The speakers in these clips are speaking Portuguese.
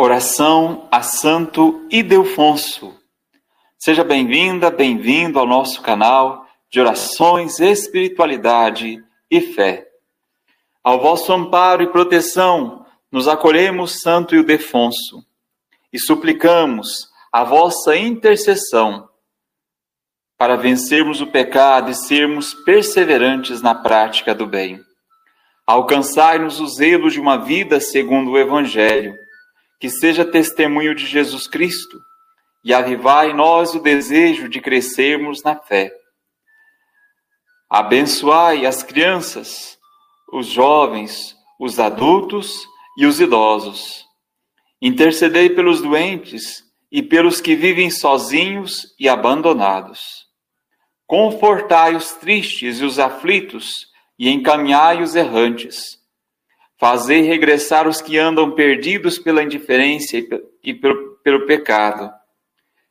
Oração a Santo Ildefonso. Seja bem-vinda, bem-vindo ao nosso canal de orações, espiritualidade e fé. Ao vosso amparo e proteção, nos acolhemos, Santo Ildefonso, e suplicamos a vossa intercessão para vencermos o pecado e sermos perseverantes na prática do bem. Alcançai-nos o zelo de uma vida segundo o Evangelho que seja testemunho de Jesus Cristo e avivai em nós o desejo de crescermos na fé. Abençoai as crianças, os jovens, os adultos e os idosos. Intercedei pelos doentes e pelos que vivem sozinhos e abandonados. Confortai os tristes e os aflitos e encaminhai os errantes Fazei regressar os que andam perdidos pela indiferença e pelo, pelo pecado.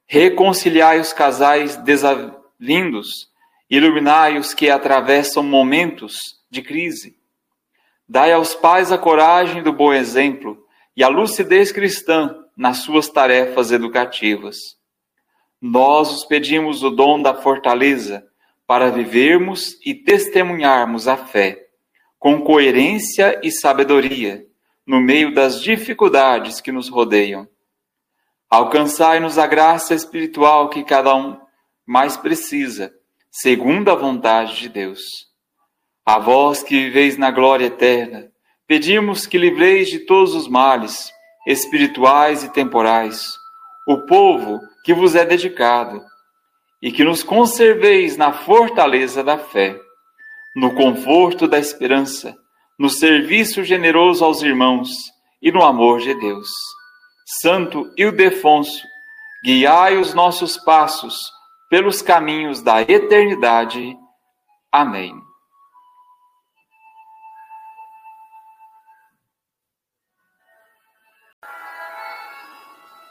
Reconciliai os casais desavindos, iluminai os que atravessam momentos de crise. Dai aos pais a coragem do bom exemplo e a lucidez cristã nas suas tarefas educativas. Nós os pedimos o dom da fortaleza para vivermos e testemunharmos a fé com coerência e sabedoria, no meio das dificuldades que nos rodeiam. Alcançai-nos a graça espiritual que cada um mais precisa, segundo a vontade de Deus. A vós que viveis na glória eterna, pedimos que livreis de todos os males, espirituais e temporais, o povo que vos é dedicado, e que nos conserveis na fortaleza da fé no conforto da esperança, no serviço generoso aos irmãos e no amor de Deus. Santo Ildefonso, guiai os nossos passos pelos caminhos da eternidade. Amém.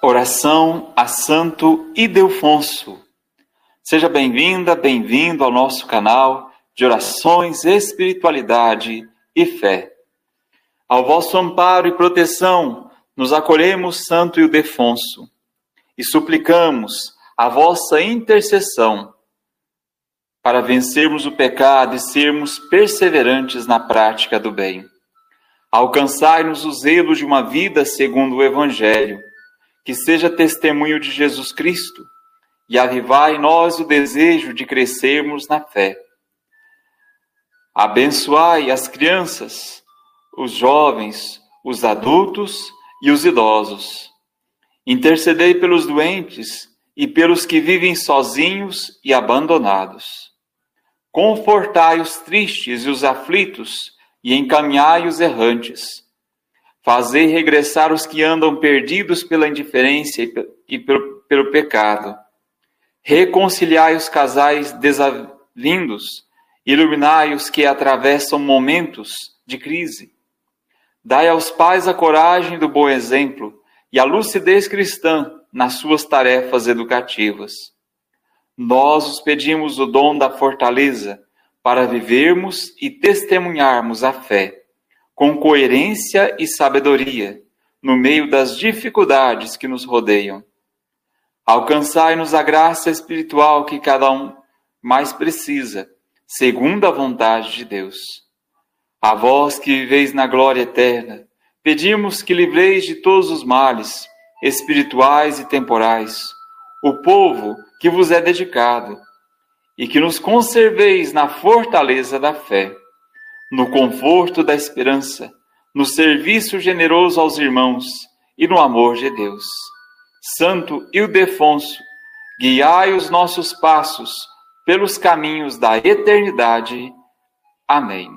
Oração a Santo Ildefonso. Seja bem-vinda, bem-vindo ao nosso canal de orações, espiritualidade e fé. Ao vosso amparo e proteção, nos acolhemos, Santo Ildefonso, e suplicamos a vossa intercessão para vencermos o pecado e sermos perseverantes na prática do bem. Alcançai-nos o zelo de uma vida segundo o Evangelho, que seja testemunho de Jesus Cristo, e avivai em nós o desejo de crescermos na fé Abençoai as crianças, os jovens, os adultos e os idosos. Intercedei pelos doentes e pelos que vivem sozinhos e abandonados. Confortai os tristes e os aflitos e encaminhai os errantes. Fazei regressar os que andam perdidos pela indiferença e pelo, pelo pecado. Reconciliai os casais desavindos Iluminai os que atravessam momentos de crise. Dai aos pais a coragem do bom exemplo e a lucidez cristã nas suas tarefas educativas. Nós os pedimos o dom da fortaleza para vivermos e testemunharmos a fé, com coerência e sabedoria, no meio das dificuldades que nos rodeiam. Alcançai-nos a graça espiritual que cada um mais precisa segundo a vontade de Deus. A vós que viveis na glória eterna, pedimos que livreis de todos os males, espirituais e temporais, o povo que vos é dedicado, e que nos conserveis na fortaleza da fé, no conforto da esperança, no serviço generoso aos irmãos e no amor de Deus. Santo Ildefonso, guiai os nossos passos pelos caminhos da eternidade. Amém.